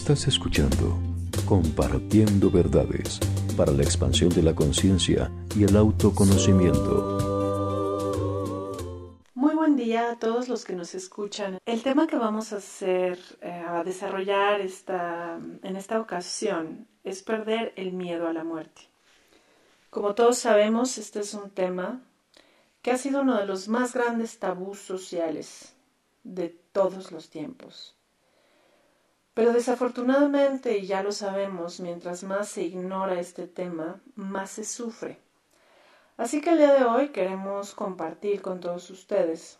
Estás escuchando Compartiendo Verdades para la expansión de la conciencia y el autoconocimiento. Muy buen día a todos los que nos escuchan. El tema que vamos a hacer, eh, a desarrollar en esta ocasión es perder el miedo a la muerte. Como todos sabemos, este es un tema que ha sido uno de los más grandes tabús sociales de todos los tiempos. Pero desafortunadamente, y ya lo sabemos, mientras más se ignora este tema, más se sufre. Así que el día de hoy queremos compartir con todos ustedes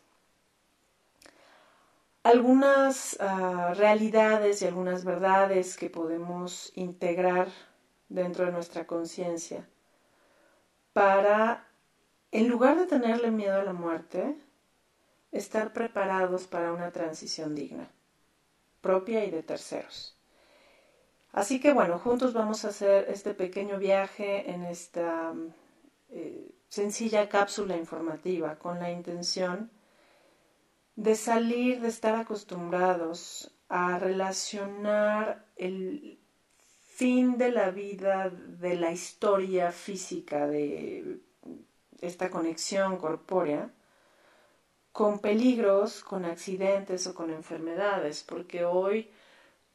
algunas uh, realidades y algunas verdades que podemos integrar dentro de nuestra conciencia para, en lugar de tenerle miedo a la muerte, estar preparados para una transición digna, propia y de terceros. Así que bueno, juntos vamos a hacer este pequeño viaje en esta eh, sencilla cápsula informativa con la intención de salir de estar acostumbrados a relacionar el fin de la vida, de la historia física, de esta conexión corpórea, con peligros, con accidentes o con enfermedades, porque hoy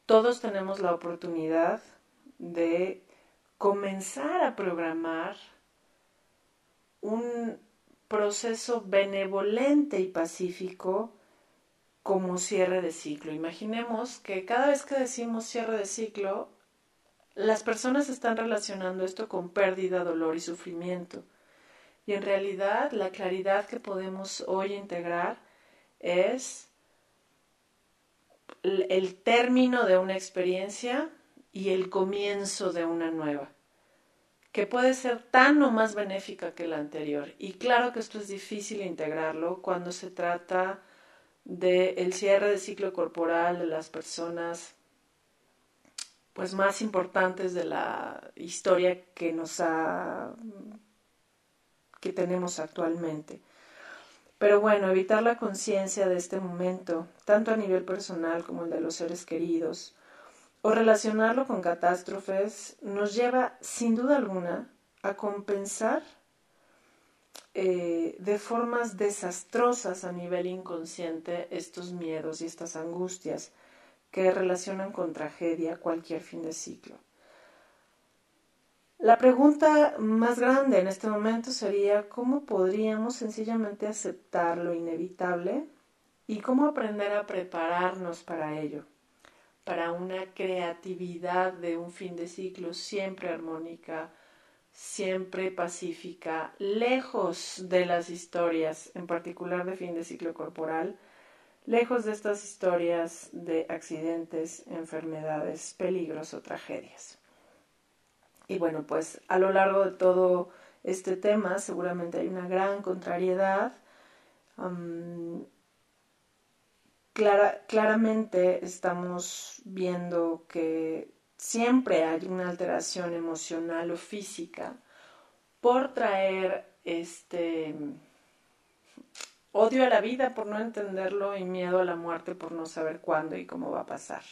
todos tenemos la oportunidad de comenzar a programar un proceso benevolente y pacífico como cierre de ciclo. Imaginemos que cada vez que decimos cierre de ciclo, las personas están relacionando esto con pérdida, dolor y sufrimiento. Y en realidad la claridad que podemos hoy integrar es el término de una experiencia y el comienzo de una nueva, que puede ser tan o más benéfica que la anterior. Y claro que esto es difícil integrarlo cuando se trata del cierre de ciclo corporal de las personas pues más importantes de la historia que nos ha que tenemos actualmente. Pero bueno, evitar la conciencia de este momento, tanto a nivel personal como el de los seres queridos, o relacionarlo con catástrofes, nos lleva, sin duda alguna, a compensar eh, de formas desastrosas a nivel inconsciente estos miedos y estas angustias que relacionan con tragedia cualquier fin de ciclo. La pregunta más grande en este momento sería cómo podríamos sencillamente aceptar lo inevitable y cómo aprender a prepararnos para ello, para una creatividad de un fin de ciclo siempre armónica, siempre pacífica, lejos de las historias, en particular de fin de ciclo corporal, lejos de estas historias de accidentes, enfermedades, peligros o tragedias. Y bueno, pues a lo largo de todo este tema seguramente hay una gran contrariedad. claramente estamos viendo que siempre hay una alteración emocional o física por traer este odio a la vida por no entenderlo y miedo a la muerte por no saber cuándo y cómo va a pasar.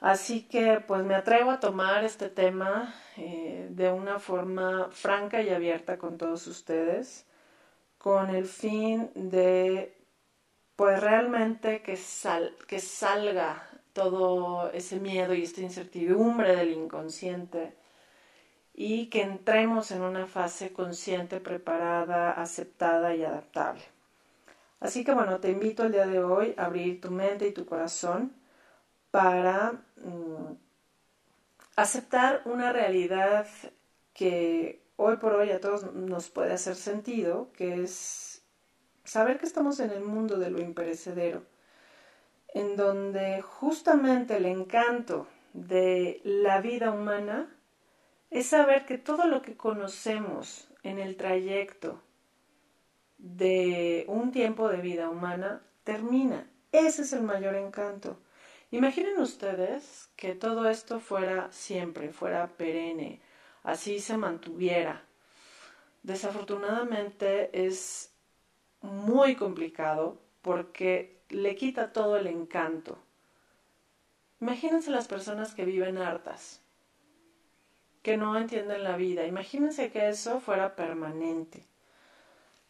Así que pues me atrevo a tomar este tema eh, de una forma franca y abierta con todos ustedes, con el fin de pues realmente que, sal, que salga todo ese miedo y esta incertidumbre del inconsciente y que entremos en una fase consciente, preparada, aceptada y adaptable. Así que bueno, te invito el día de hoy a abrir tu mente y tu corazón para aceptar una realidad que hoy por hoy a todos nos puede hacer sentido, que es saber que estamos en el mundo de lo imperecedero en donde justamente el encanto de la vida humana es saber que todo lo que conocemos en el trayecto de un tiempo de vida humana termina. Ese es el mayor encanto. Imaginen ustedes que todo esto fuera siempre, fuera perenne, así se mantuviera. Desafortunadamente es muy complicado porque le quita todo el encanto Imagínense las personas que viven hartas, que no entienden la vida. Imagínense que eso fuera permanente.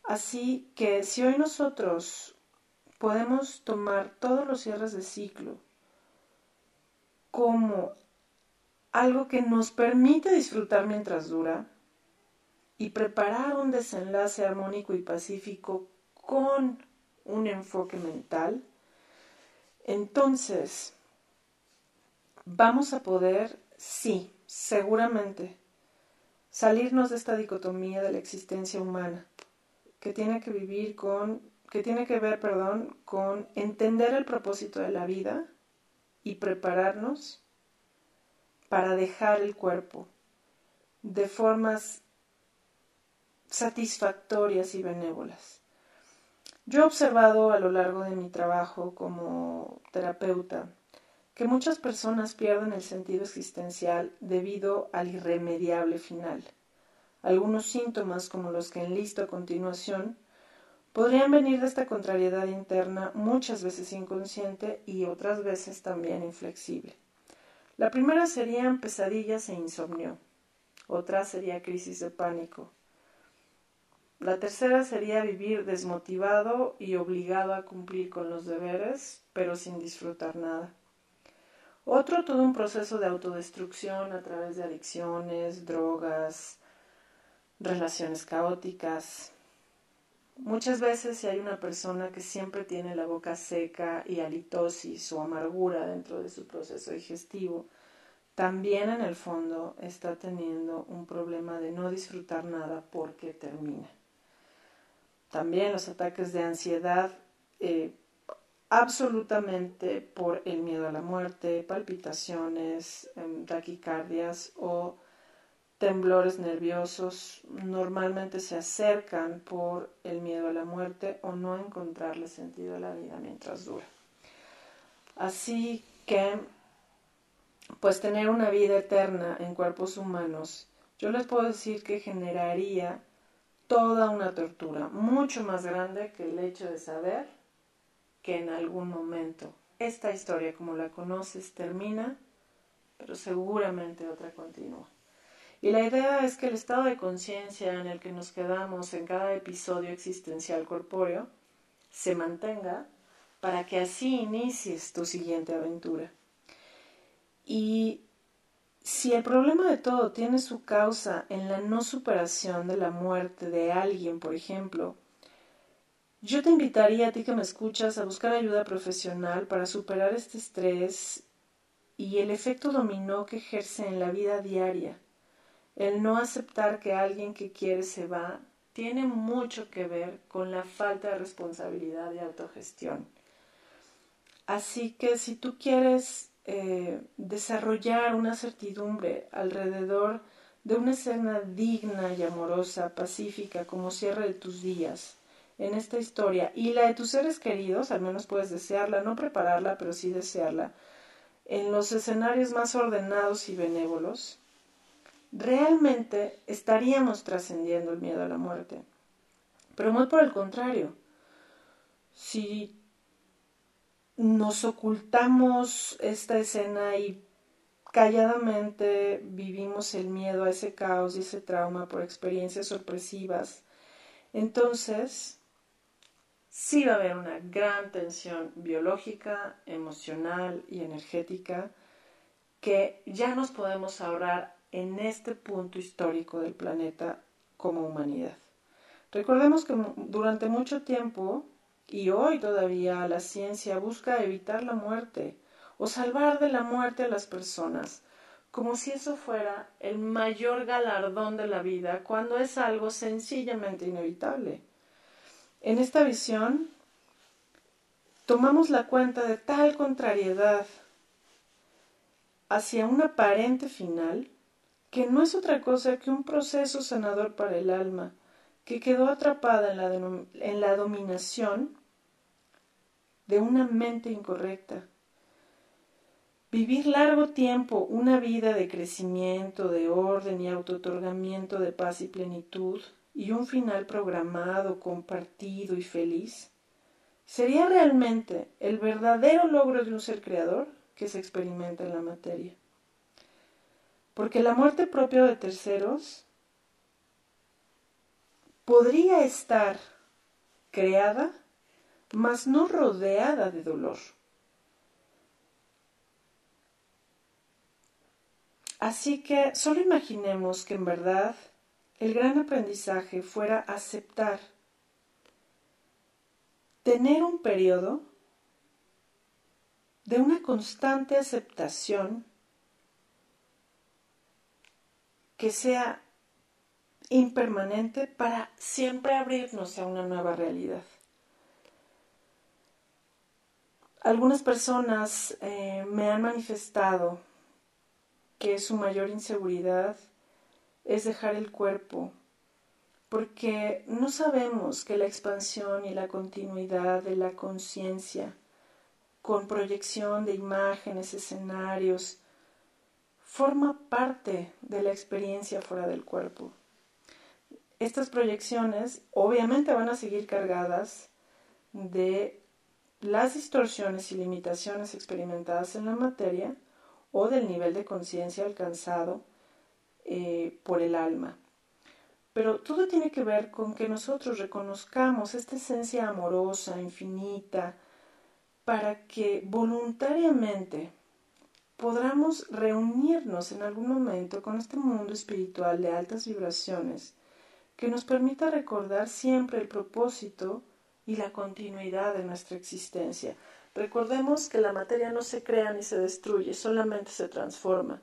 Así que si hoy nosotros podemos tomar todos los cierres de ciclo como algo que nos permite disfrutar mientras dura y preparar un desenlace armónico y pacífico con un enfoque mental, entonces vamos a poder, sí, seguramente, salirnos de esta dicotomía de la existencia humana, que tiene que vivir con, que tiene que ver, perdón, con entender el propósito de la vida y prepararnos para dejar el cuerpo de formas satisfactorias y benévolas. Yo he observado a lo largo de mi trabajo como terapeuta que muchas personas pierden el sentido existencial debido al irremediable final. Algunos síntomas, como los que enlisto a continuación, podrían venir de esta contrariedad interna muchas veces inconsciente y otras veces también inflexible. La primera serían pesadillas e insomnio. Otra sería crisis de pánico. La tercera sería vivir desmotivado y obligado a cumplir con los deberes, pero sin disfrutar nada. Otro, todo un proceso de autodestrucción a través de adicciones, drogas, relaciones caóticas. Muchas veces si hay una persona que siempre tiene la boca seca y halitosis o amargura dentro de su proceso digestivo, también en el fondo está teniendo un problema de no disfrutar nada porque termina. También los ataques de ansiedad eh, absolutamente por el miedo a la muerte, palpitaciones, em, taquicardias o temblores nerviosos normalmente se acercan por el miedo a la muerte o no encontrarle sentido a la vida mientras dura. Así que, pues tener una vida eterna en cuerpos humanos, yo les puedo decir que generaría toda una tortura, mucho más grande que el hecho de saber que en algún momento esta historia como la conoces termina, pero seguramente otra continúa. Y la idea es que el estado de conciencia en el que nos quedamos en cada episodio existencial corpóreo se mantenga para que así inicies tu siguiente aventura. Y si el problema de todo tiene su causa en la no superación de la muerte de alguien, por ejemplo, yo te invitaría a ti que me escuchas a buscar ayuda profesional para superar este estrés y el efecto dominó que ejerce en la vida diaria. El no aceptar que alguien que quiere se va tiene mucho que ver con la falta de responsabilidad y autogestión. Así que si tú quieres eh, desarrollar una certidumbre alrededor de una escena digna y amorosa, pacífica, como cierre de tus días, en esta historia y la de tus seres queridos, al menos puedes desearla, no prepararla, pero sí desearla, en los escenarios más ordenados y benévolos, realmente estaríamos trascendiendo el miedo a la muerte. Pero muy por el contrario, si nos ocultamos esta escena y calladamente vivimos el miedo a ese caos y ese trauma por experiencias sorpresivas, entonces sí va a haber una gran tensión biológica, emocional y energética que ya nos podemos ahorrar en este punto histórico del planeta como humanidad. Recordemos que durante mucho tiempo y hoy todavía la ciencia busca evitar la muerte o salvar de la muerte a las personas, como si eso fuera el mayor galardón de la vida, cuando es algo sencillamente inevitable. En esta visión, tomamos la cuenta de tal contrariedad hacia un aparente final que no es otra cosa que un proceso sanador para el alma que quedó atrapada en la, en la dominación de una mente incorrecta. Vivir largo tiempo una vida de crecimiento, de orden y autotorgamiento de paz y plenitud y un final programado, compartido y feliz? ¿Sería realmente el verdadero logro de un ser creador? que se experimenta en la materia. Porque la muerte propia de terceros podría estar creada, mas no rodeada de dolor. Así que solo imaginemos que en verdad el gran aprendizaje fuera aceptar, tener un periodo de una constante aceptación que sea impermanente para siempre abrirnos a una nueva realidad. Algunas personas eh, me han manifestado que su mayor inseguridad es dejar el cuerpo, porque no sabemos que la expansión y la continuidad de la conciencia, con proyección de imágenes, escenarios, forma parte de la experiencia fuera del cuerpo. Estas proyecciones obviamente van a seguir cargadas de las distorsiones y limitaciones experimentadas en la materia o del nivel de conciencia alcanzado eh, por el alma. Pero todo tiene que ver con que nosotros reconozcamos esta esencia amorosa, infinita, para que voluntariamente podamos reunirnos en algún momento con este mundo espiritual de altas vibraciones que nos permita recordar siempre el propósito y la continuidad de nuestra existencia. Recordemos que la materia no se crea ni se destruye, solamente se transforma.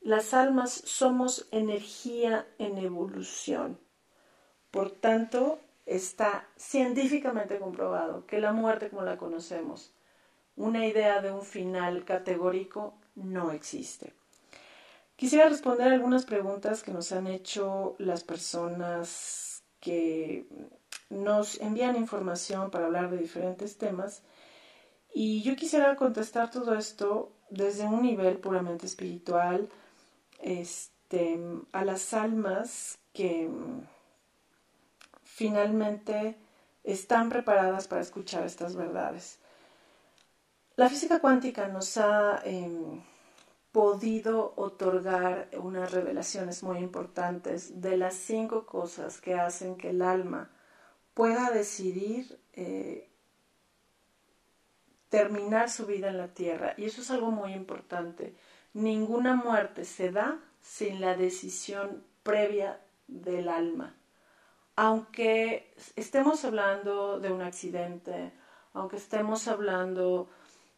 Las almas somos energía en evolución. Por tanto, está científicamente comprobado que la muerte como la conocemos, una idea de un final categórico, no existe. Quisiera responder algunas preguntas que nos han hecho las personas que nos envían información para hablar de diferentes temas y yo quisiera contestar todo esto desde un nivel puramente espiritual, este, a las almas que finalmente están preparadas para escuchar estas verdades. La física cuántica nos ha em, podido otorgar unas revelaciones muy importantes de las cinco cosas que hacen que el alma pueda decidir eh, terminar su vida en la tierra. Y eso es algo muy importante ninguna muerte se da sin la decisión previa del alma. Aunque estemos hablando de un accidente, aunque estemos hablando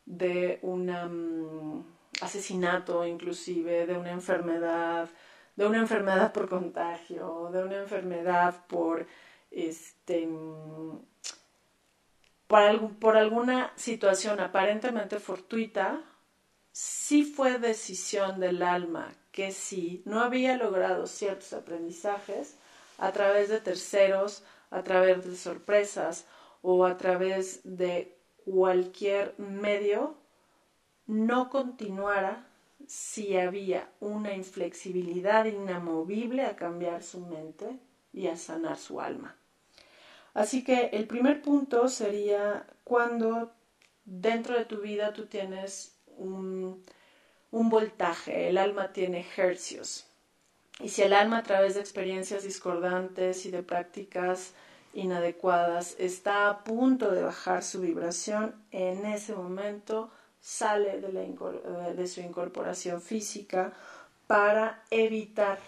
de un mm, asesinato inclusive, de una enfermedad, de una enfermedad por contagio, de una enfermedad por este mm, por alguna situación aparentemente fortuita, sí fue decisión del alma que si no había logrado ciertos aprendizajes a través de terceros, a través de sorpresas o a través de cualquier medio, no continuara si había una inflexibilidad inamovible a cambiar su mente y a sanar su alma. Así que el primer punto sería cuando dentro de tu vida tú tienes un, voltaje, el alma tiene hercios. Y si el alma a través de experiencias discordantes y de prácticas inadecuadas está a punto de bajar su vibración, en ese momento sale de, la, de su incorporación física para evitar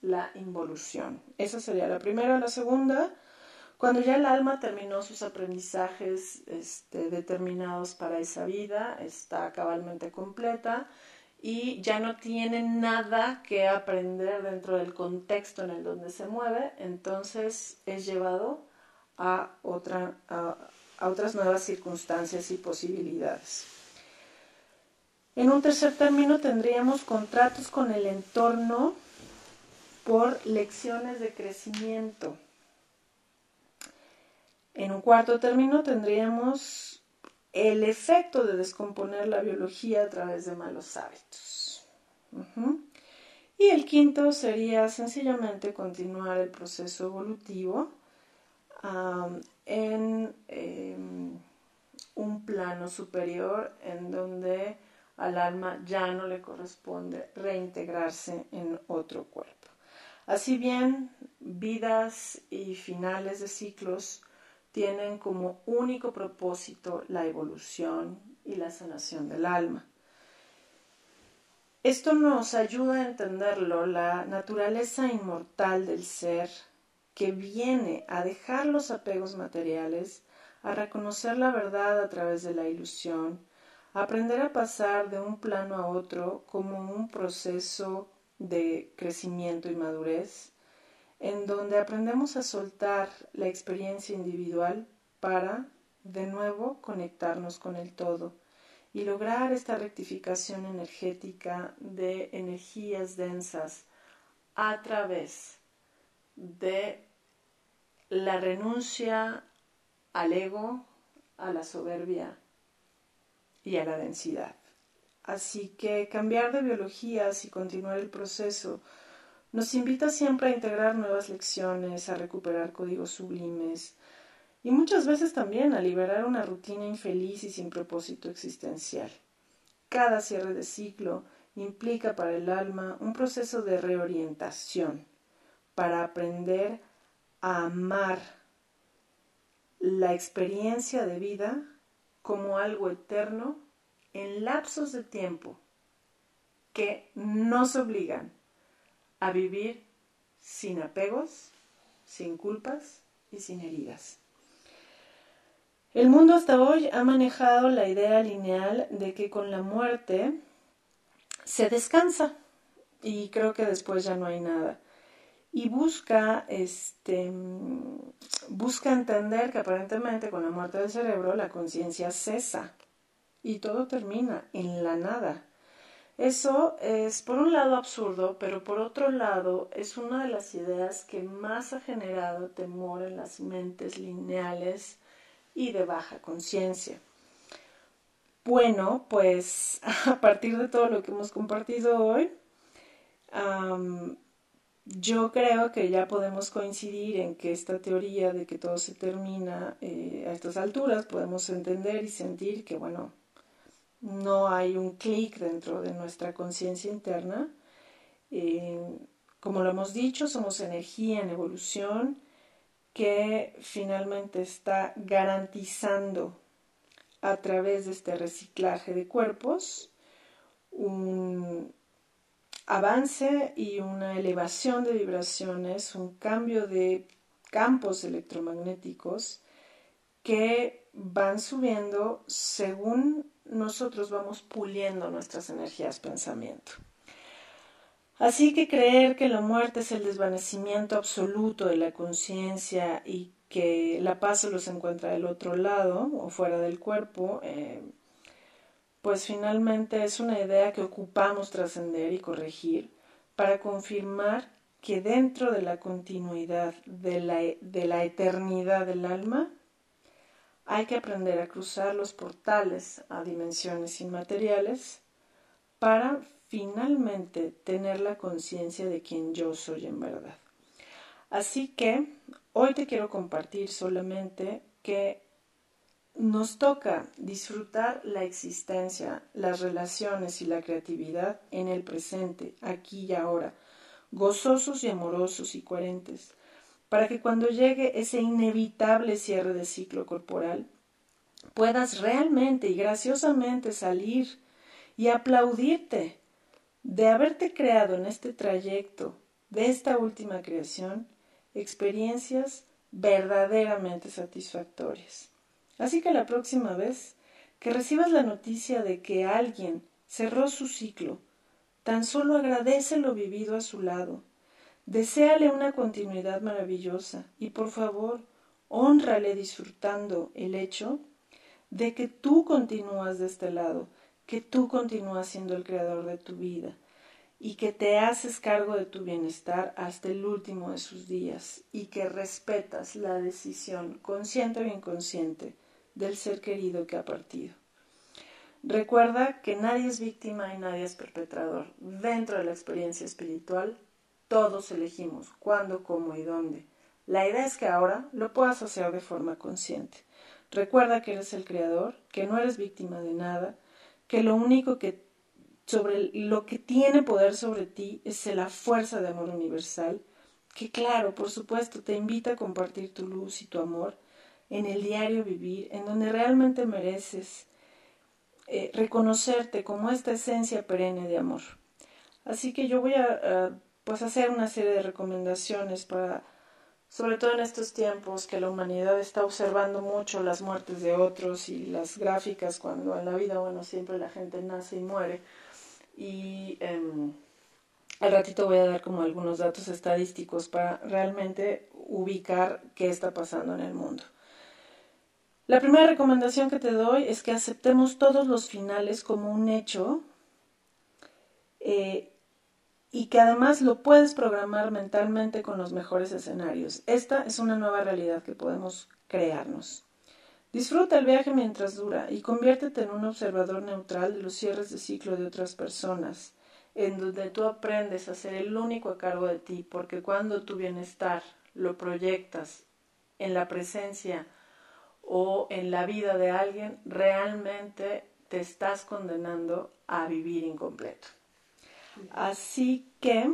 la involución. Esa sería la primera. La segunda cuando ya el alma terminó sus aprendizajes este, determinados para esa vida, está cabalmente completa y ya no tiene nada que aprender dentro del contexto en el donde se mueve, entonces es llevado a, otra, a, a otras nuevas circunstancias y posibilidades. En un tercer término tendríamos contratos con el entorno por lecciones de crecimiento. En un cuarto término tendríamos el efecto de descomponer la biología a través de malos hábitos. Y el quinto sería sencillamente continuar el proceso evolutivo en em, un plano superior en donde al alma ya no le corresponde reintegrarse en otro cuerpo. Así bien, vidas y finales de ciclos tienen como único propósito la evolución y la sanación del alma. Esto nos ayuda a entenderlo, la naturaleza inmortal del ser que viene a dejar los apegos materiales, a reconocer la verdad a través de la ilusión, a aprender a pasar de un plano a otro como un proceso de crecimiento y madurez, en donde aprendemos a soltar la experiencia individual para, de nuevo, conectarnos con el todo y lograr esta rectificación energética de energías densas a través de la renuncia al ego, a la soberbia y a la densidad. Así que cambiar de biologías y continuar el proceso nos invita siempre a integrar nuevas lecciones, a recuperar códigos sublimes y muchas veces también a liberar una rutina infeliz y sin propósito existencial. Cada cierre de ciclo implica para el alma un proceso de reorientación para aprender a amar la experiencia de vida como algo eterno en lapsos de tiempo que nos obligan a vivir sin apegos, sin culpas y sin heridas. El mundo hasta hoy ha manejado la idea lineal de que con la muerte se descansa y creo que después ya no hay nada. Y busca, este, busca entender que aparentemente con la muerte del cerebro la conciencia cesa y todo termina en la nada. Eso es por un lado absurdo, pero por otro lado es una de las ideas que más ha generado temor en las mentes lineales y de baja conciencia. Bueno, pues a partir de todo lo que hemos compartido hoy, yo creo que ya podemos coincidir en que esta teoría de que todo se termina eh, a estas alturas, podemos entender y sentir que, bueno, no hay un clic dentro de nuestra conciencia interna. Eh, como lo hemos dicho, somos energía en evolución que finalmente está garantizando a través de este reciclaje de cuerpos un avance y una elevación de vibraciones, un cambio de campos electromagnéticos que van subiendo según nosotros vamos puliendo nuestras energías pensamiento. Así que creer que la muerte es el desvanecimiento absoluto de la conciencia y que la paz se los encuentra del otro lado o fuera del cuerpo, eh, pues finalmente es una idea que ocupamos trascender y corregir para confirmar que dentro de la continuidad de la, de la eternidad del alma, hay que aprender a cruzar los portales a dimensiones inmateriales para finalmente tener la conciencia de quien yo soy en verdad. Así que hoy te quiero compartir solamente que nos toca disfrutar la existencia, las relaciones y la creatividad en el presente, aquí y ahora, gozosos y amorosos y coherentes, para que cuando llegue ese inevitable cierre de ciclo corporal, puedas realmente y graciosamente salir y aplaudirte de haberte creado en este trayecto de esta última creación experiencias verdaderamente satisfactorias. Así que la próxima vez que recibas la noticia de que alguien cerró su ciclo, tan solo agradece lo vivido a su lado Deseale una continuidad maravillosa y por favor, honrale disfrutando el hecho de que tú continúas de este lado, que tú continúas siendo el creador de tu vida y que te haces cargo de tu bienestar hasta el último de sus días y que respetas la decisión, consciente o inconsciente, del ser querido que ha partido. Recuerda que nadie es víctima y nadie es perpetrador. Dentro de la experiencia espiritual todos elegimos cuándo, cómo y dónde. La idea es que ahora lo puedas hacer de forma consciente. Recuerda que eres el creador, que no eres víctima de nada, que lo único que sobre lo que tiene poder sobre ti es la fuerza de amor universal, que claro, por supuesto, te invita a compartir tu luz y tu amor en el diario vivir, en donde realmente mereces eh, reconocerte como esta esencia perenne de amor. Así que yo voy a, pues hacer una serie de recomendaciones para, sobre todo en estos tiempos que la humanidad está observando mucho las muertes de otros y las gráficas cuando en la vida, bueno, siempre la gente nace y muere. Y em, al ratito voy a dar como algunos datos estadísticos para realmente ubicar qué está pasando en el mundo. La primera recomendación que te doy es que aceptemos todos los finales como un hecho eh, y que además lo puedes programar mentalmente con los mejores escenarios. Esta es una nueva realidad que podemos crearnos. Disfruta el viaje mientras dura y conviértete en un observador neutral de los cierres de ciclo de otras personas, en donde tú aprendes a ser el único a cargo de ti, porque cuando tu bienestar lo proyectas en la presencia o en la vida de alguien, realmente te estás condenando a vivir incompleto. Así que,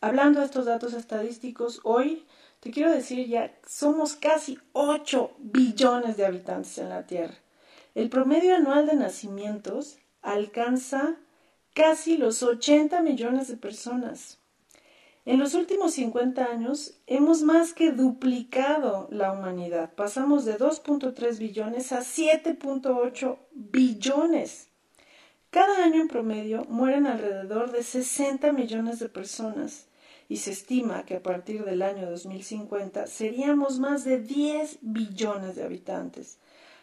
hablando de estos datos estadísticos, hoy te quiero decir ya, somos casi 8 billones de habitantes en la Tierra. El promedio anual de nacimientos alcanza casi los 80 millones de personas. En los últimos 50 años hemos más que duplicado la humanidad. Pasamos de 2.3 billones a 7.8 billones. Cada año en promedio mueren alrededor de 60 millones de personas y se estima que a partir del año 2050 seríamos más de 10 billones de habitantes.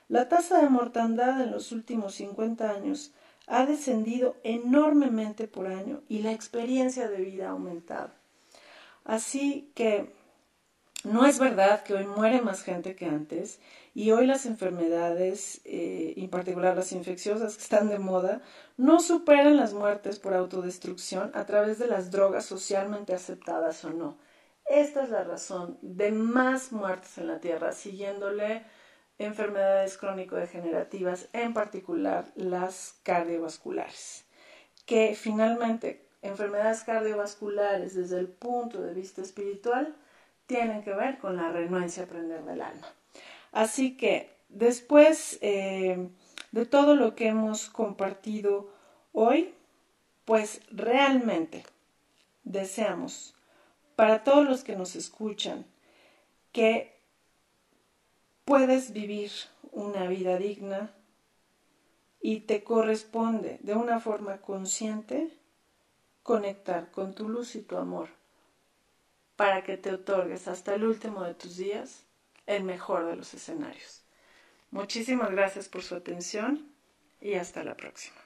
La tasa de mortandad en los últimos 50 años ha descendido enormemente por año y la experiencia de vida ha aumentado. Así que no es verdad que hoy muere más gente que antes y hoy las enfermedades, eh, en particular las infecciosas que están de moda, no superan las muertes por autodestrucción a través de las drogas socialmente aceptadas o no. Esta es la razón de más muertes en la Tierra, siguiéndole enfermedades crónico-degenerativas, en particular las cardiovasculares, que finalmente enfermedades cardiovasculares desde el punto de vista espiritual tienen que ver con la renuencia a aprender del alma. Así que después eh, de todo lo que hemos compartido hoy, pues realmente deseamos para todos los que nos escuchan que puedes vivir una vida digna y te corresponde de una forma consciente conectar con tu luz y tu amor para que te otorgues hasta el último de tus días el mejor de los escenarios. Muchísimas gracias por su atención y hasta la próxima.